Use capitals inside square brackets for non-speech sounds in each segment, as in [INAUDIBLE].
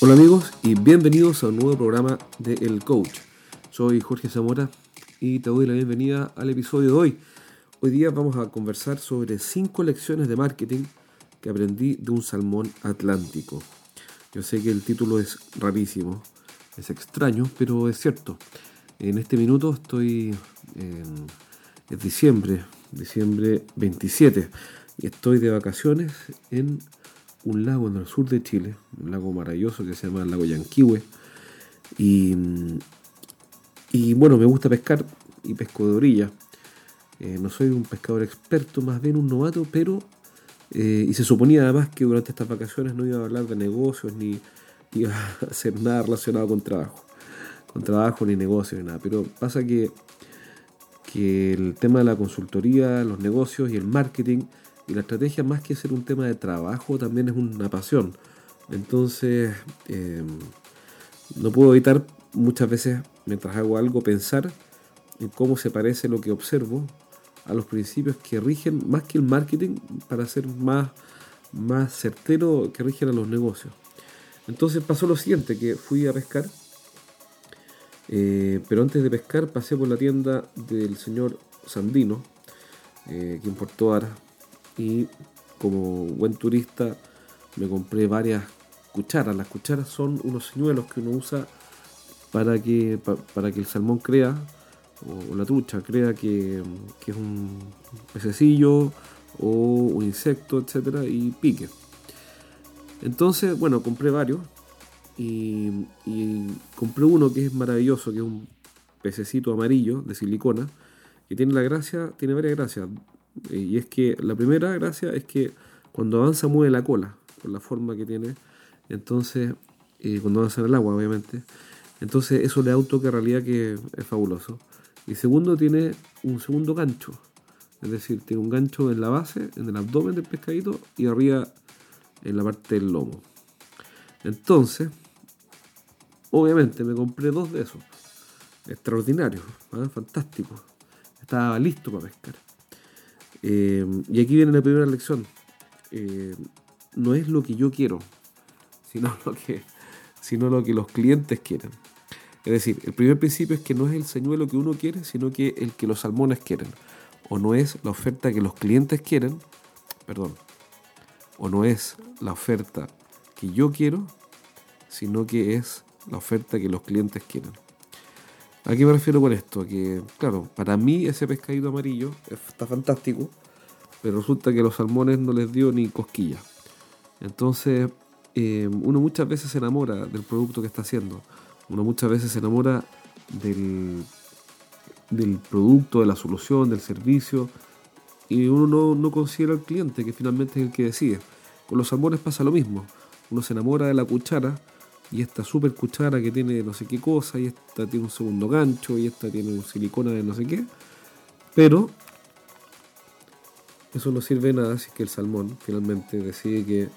Hola amigos y bienvenidos a un nuevo programa de El Coach. Soy Jorge Zamora y te doy la bienvenida al episodio de hoy. Hoy día vamos a conversar sobre 5 lecciones de marketing que aprendí de un salmón atlántico. Yo sé que el título es rarísimo, es extraño, pero es cierto. En este minuto estoy en diciembre, diciembre 27, y estoy de vacaciones en un lago en el sur de Chile, un lago maravilloso que se llama el lago Yanquihue. Y, y bueno, me gusta pescar y pesco de orilla. Eh, no soy un pescador experto, más bien un novato, pero... Eh, y se suponía además que durante estas vacaciones no iba a hablar de negocios ni iba a [LAUGHS] hacer nada relacionado con trabajo. Con trabajo ni negocios ni nada. Pero pasa que, que el tema de la consultoría, los negocios y el marketing y la estrategia, más que ser un tema de trabajo, también es una pasión. Entonces, eh, no puedo evitar muchas veces, mientras hago algo, pensar en cómo se parece lo que observo a los principios que rigen, más que el marketing, para ser más, más certero, que rigen a los negocios. Entonces pasó lo siguiente, que fui a pescar, eh, pero antes de pescar pasé por la tienda del señor Sandino, eh, que importó Ara, y como buen turista me compré varias cucharas. Las cucharas son unos señuelos que uno usa para que, para que el salmón crea, o, la trucha crea que, es un pececillo o un insecto, etcétera, y pique. Entonces, bueno, compré varios y, y, compré uno que es maravilloso, que es un pececito amarillo de silicona, que tiene la gracia, tiene varias gracias. Y es que la primera gracia es que cuando avanza mueve la cola, por la forma que tiene. Entonces, eh, cuando avanza en el agua, obviamente. Entonces eso le da un toque realidad que es fabuloso. Y segundo, tiene un segundo gancho. Es decir, tiene un gancho en la base, en el abdomen del pescadito y arriba en la parte del lomo. Entonces, obviamente me compré dos de esos. Extraordinarios, ¿ah? fantásticos. Estaba listo para pescar. Eh, y aquí viene la primera lección. Eh, no es lo que yo quiero, sino [LAUGHS] lo que, sino lo que los clientes quieren. Es decir, el primer principio es que no es el señuelo que uno quiere, sino que el que los salmones quieren. O no es la oferta que los clientes quieren, perdón, o no es la oferta que yo quiero, sino que es la oferta que los clientes quieren. ¿A qué me refiero con esto? Que, claro, para mí ese pescadito amarillo está fantástico, pero resulta que los salmones no les dio ni cosquilla. Entonces, eh, uno muchas veces se enamora del producto que está haciendo. Uno muchas veces se enamora del, del producto, de la solución, del servicio, y uno no, no considera al cliente, que finalmente es el que decide. Con los salmones pasa lo mismo. Uno se enamora de la cuchara, y esta super cuchara que tiene no sé qué cosa, y esta tiene un segundo gancho, y esta tiene un silicona de no sé qué. Pero eso no sirve de nada es que el salmón finalmente decide que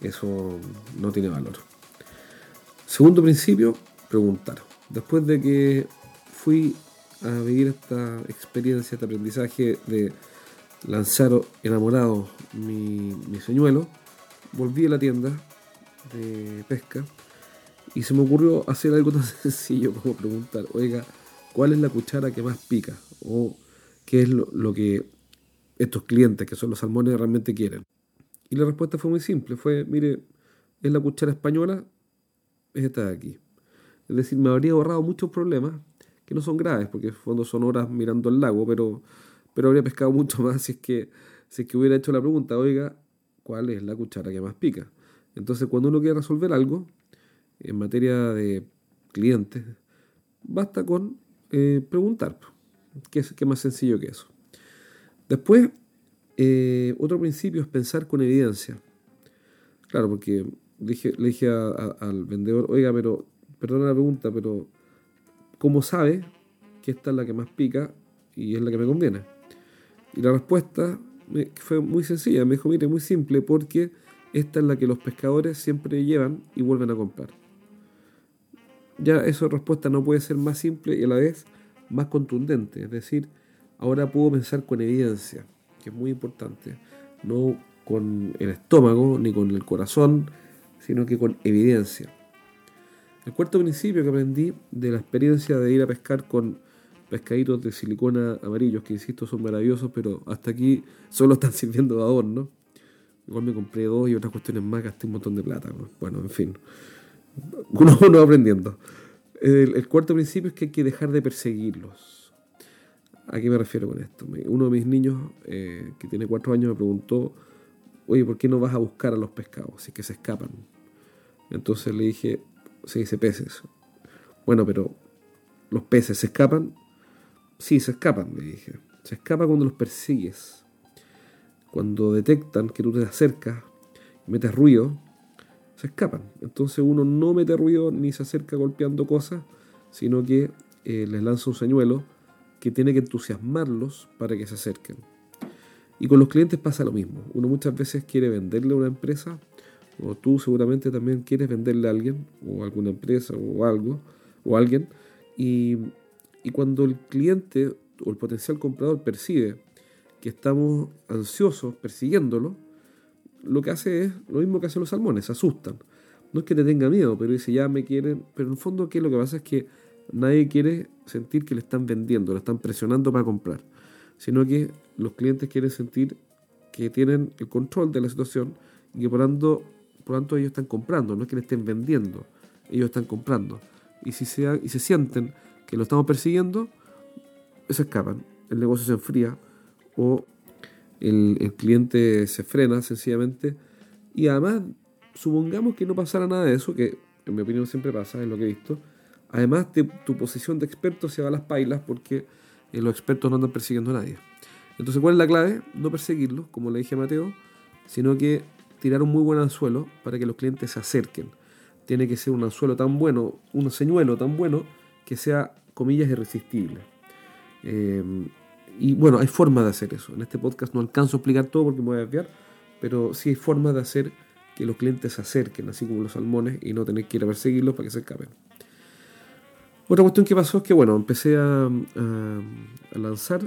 eso no tiene valor. Segundo principio, preguntar. Después de que fui a vivir esta experiencia, este aprendizaje de lanzar enamorado mi, mi señuelo, volví a la tienda de pesca y se me ocurrió hacer algo tan [LAUGHS] sencillo como preguntar, oiga, ¿cuál es la cuchara que más pica? O qué es lo, que estos clientes, que son los salmones, realmente quieren. Y la respuesta fue muy simple, fue, mire, es la cuchara española, es esta de aquí. Es decir, me habría ahorrado muchos problemas, que no son graves, porque en fondo son horas mirando el lago, pero, pero habría pescado mucho [LAUGHS] más si es, que, si es que hubiera hecho la pregunta, oiga, ¿cuál es la cuchara que más pica? Entonces, cuando uno quiere resolver algo, en materia de clientes, basta con eh, preguntar. ¿Qué, ¿Qué más sencillo que eso? Después, eh, otro principio es pensar con evidencia. Claro, porque le dije, dije al vendedor, oiga, pero, perdona la pregunta, pero ¿cómo sabe que esta es la que más pica y es la que me conviene? Y la respuesta fue muy sencilla, me dijo, mire, muy simple, porque esta es la que los pescadores siempre llevan y vuelven a comprar ya esa respuesta no puede ser más simple y a la vez más contundente. Es decir, ahora puedo pensar con evidencia, que es muy importante. No con el estómago ni con el corazón, sino que con evidencia. El cuarto principio que aprendí de la experiencia de ir a pescar con pescaditos de silicona amarillos, que insisto son maravillosos, pero hasta aquí solo están [LAUGHS] sirviendo de adorno. Igual me compré dos y otras cuestiones más, gasté un montón de plata. Bueno, en fin. [LAUGHS] Uno, va aprendiendo. El, cuarto principio es que hay que dejar de perseguirlos. ¿A qué me refiero con esto? Uno de mis niños, eh, que tiene cuatro años, me preguntó, oye, ¿por qué no vas a buscar a los pescados? Si es que se escapan. Entonces le dije, se dice peces. Bueno, pero ¿los peces se escapan? Sí, se escapan, le dije. Se escapan cuando los persigues. Cuando detectan que tú te acercas metes ruido, se escapan. Entonces uno no mete ruido ni se acerca golpeando cosas, sino que eh, les lanza un señuelo que tiene que entusiasmarlos para que se acerquen. Y con los clientes pasa lo mismo. Uno muchas veces quiere venderle a una empresa, o tú seguramente también quieres venderle a alguien, o alguna empresa, o algo, o alguien, y, y cuando el cliente o el potencial comprador percibe que estamos ansiosos persiguiéndolo, lo que hace es lo mismo que hacen los salmones, se asustan. No es que te tenga miedo, pero dice, ya me quieren. Pero en el fondo, ¿qué lo que pasa? Es que nadie quiere sentir que le están vendiendo, le están presionando para comprar, sino que los clientes quieren sentir que tienen el control de la situación y que por tanto, por tanto ellos están comprando, no es que le estén vendiendo, ellos están comprando. Y si se, y se sienten que lo estamos persiguiendo, se escapan, el negocio se enfría o el, cliente se frena sencillamente. Y además, supongamos que no pasara nada de eso, que en mi opinión siempre pasa, es lo que he visto. Además, de, tu posición de experto se va a las pailas porque eh, los expertos no andan persiguiendo a nadie. Entonces, ¿cuál es la clave? No perseguirlos, como le dije a Mateo, sino que tirar un muy buen anzuelo para que los clientes se acerquen. Tiene que ser un anzuelo tan bueno, un señuelo tan bueno, que sea, comillas, irresistible. Eh, y bueno, hay formas de hacer eso. En este podcast no alcanzo a explicar todo porque me voy a desviar, pero sí hay formas de hacer que los clientes se acerquen, así como los salmones, y no tener que ir a perseguirlos para que se escapen. Otra cuestión que pasó es que, bueno, empecé a, lanzar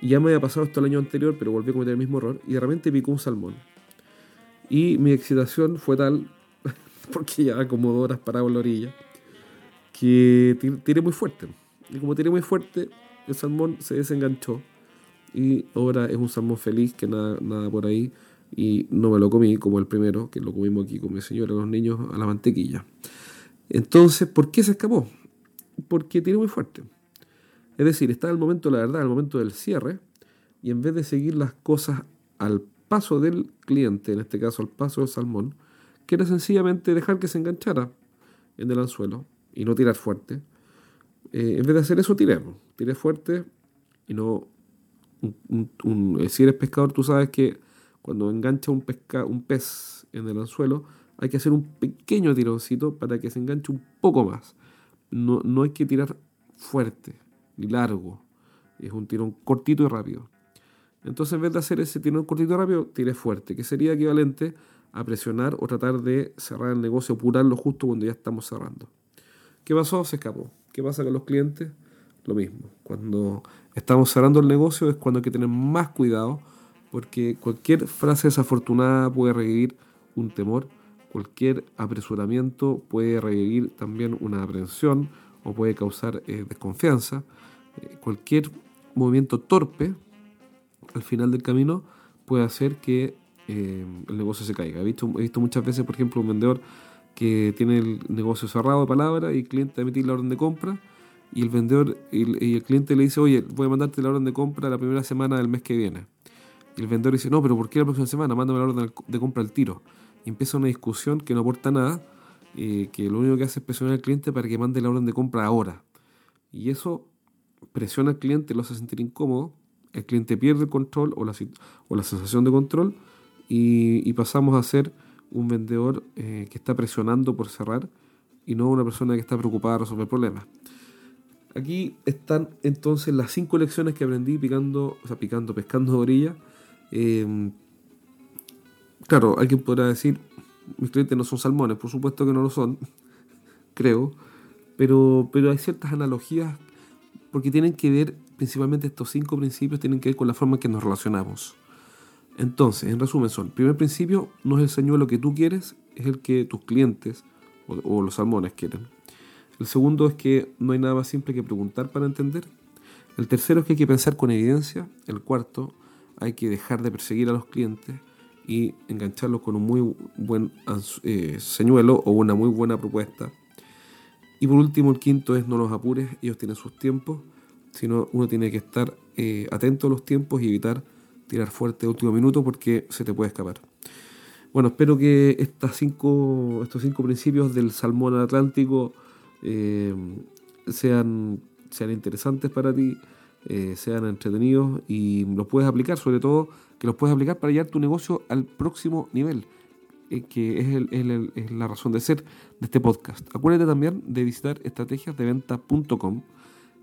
y ya me había pasado esto el año anterior, pero volví a cometer el mismo error y de repente picó un salmón. Y mi excitación fue tal, [LAUGHS] porque ya como dos horas parado en la orilla, que tiré muy fuerte. Y como tiré muy fuerte, el salmón se desenganchó y ahora es un salmón feliz que nada, nada por ahí y no me lo comí como el primero, que lo comimos aquí con mi señora, los niños, a la mantequilla. Entonces, ¿por qué se escapó? Porque tiene muy fuerte. Es decir, está el momento la verdad, el momento del cierre, y en vez de seguir las cosas al paso del cliente, en este caso al paso del salmón, quiere sencillamente dejar que se enganchara en el anzuelo y no tirar fuerte, eh, en vez de hacer eso, tiremos. Tire fuerte y no. Eh, si eres pescador, tú sabes que cuando engancha un, un pez en el anzuelo, hay que hacer un pequeño tironcito para que se enganche un poco más. No, no hay que tirar fuerte ni largo. Es un tirón cortito y rápido. Entonces, en vez de hacer ese tirón cortito y rápido, tire fuerte, que sería equivalente a presionar o tratar de cerrar el negocio, apurarlo justo cuando ya estamos cerrando. ¿Qué pasó? Se escapó. ¿Qué pasa con los clientes? Lo mismo. Cuando estamos cerrando el negocio es cuando hay que tener más cuidado porque cualquier frase desafortunada puede revivir un temor, cualquier apresuramiento puede revivir también una aprensión o puede causar eh, desconfianza. Eh, cualquier movimiento torpe al final del camino puede hacer que eh, el negocio se caiga. He visto, he visto muchas veces, por ejemplo, un vendedor que tiene el negocio cerrado de palabra y el cliente emitir la orden de compra y el vendedor y el, cliente le dice, oye, voy a mandarte la orden de compra la primera semana del mes que viene. Y el vendedor dice, no, pero ¿por qué la próxima semana? Mándame la orden de compra al tiro. Empieza una discusión que no aporta nada, eh, que lo único que hace es presionar al cliente para que mande la orden de compra ahora. Y eso presiona al cliente, lo hace sentir incómodo, el cliente pierde el control o la, o la sensación de control y, pasamos a ser un vendedor eh, que está presionando por cerrar y no una persona que está preocupada por resolver problemas. Aquí están entonces las cinco lecciones que aprendí picando, o sea, picando, pescando orilla. Eh, claro, alguien podrá decir, mis clientes no son salmones, por supuesto que no lo son, [LAUGHS] creo, pero, pero hay ciertas analogías porque tienen que ver, principalmente estos cinco principios, tienen que ver con la forma en que nos relacionamos. Entonces, en resumen, son, primer principio no es el señuelo que tú quieres, es el que tus clientes o, los salmones quieren. El segundo es que no hay nada más simple que preguntar para entender. El tercero es que hay que pensar con evidencia. El cuarto, hay que dejar de perseguir a los clientes y engancharlos con un muy buen eh, señuelo o una muy buena propuesta. Y por último, el quinto es no los apures, ellos tienen sus tiempos, sino uno tiene que estar eh, atento a los tiempos y evitar tirar fuerte el último minuto porque se te puede escapar. Bueno, espero que estas cinco, estos cinco principios del salmón atlántico eh, sean, sean interesantes para ti, eh, sean entretenidos y los puedes aplicar, sobre todo que los puedes aplicar para llevar tu negocio al próximo nivel, eh, que es, la razón de ser de este podcast. Acuérdate también de visitar estrategiasdeventa.com,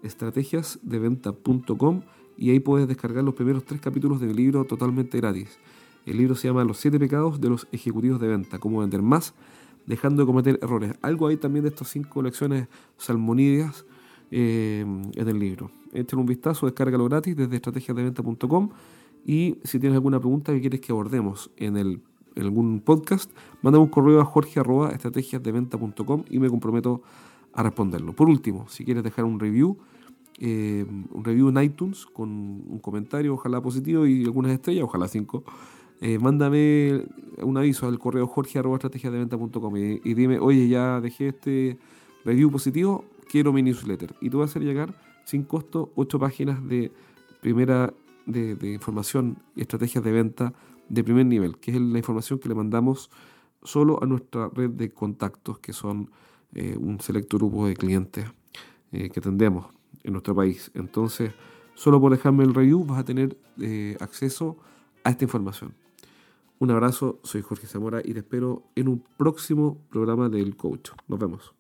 estrategiasdeventa.com y ahí puedes descargar los primeros tres capítulos del libro totalmente gratis. El libro se llama Los siete pecados de los ejecutivos de venta, cómo vender más dejando de cometer errores. Algo hay también de estas cinco lecciones salmonídeas eh, en el libro. Echen un vistazo, descárgalo gratis desde estrategiasdeventa.com y si tienes alguna pregunta que quieres que abordemos en, el, algún podcast, manda un correo a jorge.estrategiasdeventa.com y me comprometo a responderlo. Por último, si quieres dejar un review, eh, un review en iTunes con un comentario, ojalá positivo y algunas estrellas, ojalá cinco, eh, mándame un aviso al correo jorge.estrategiasdeventa.com y, y dime, oye, ya dejé este review positivo, quiero mi newsletter. Y tú vas a hacer llegar sin costo ocho páginas de primera de, información y estrategias de venta de primer nivel, que es la información que le mandamos solo a nuestra red de contactos, que son eh, un selecto grupo de clientes eh, que tendemos en nuestro país. Entonces, solo por dejarme el review vas a tener acceso a esta información. Un abrazo, soy Jorge Zamora y te espero en un próximo programa del Coach. Nos vemos.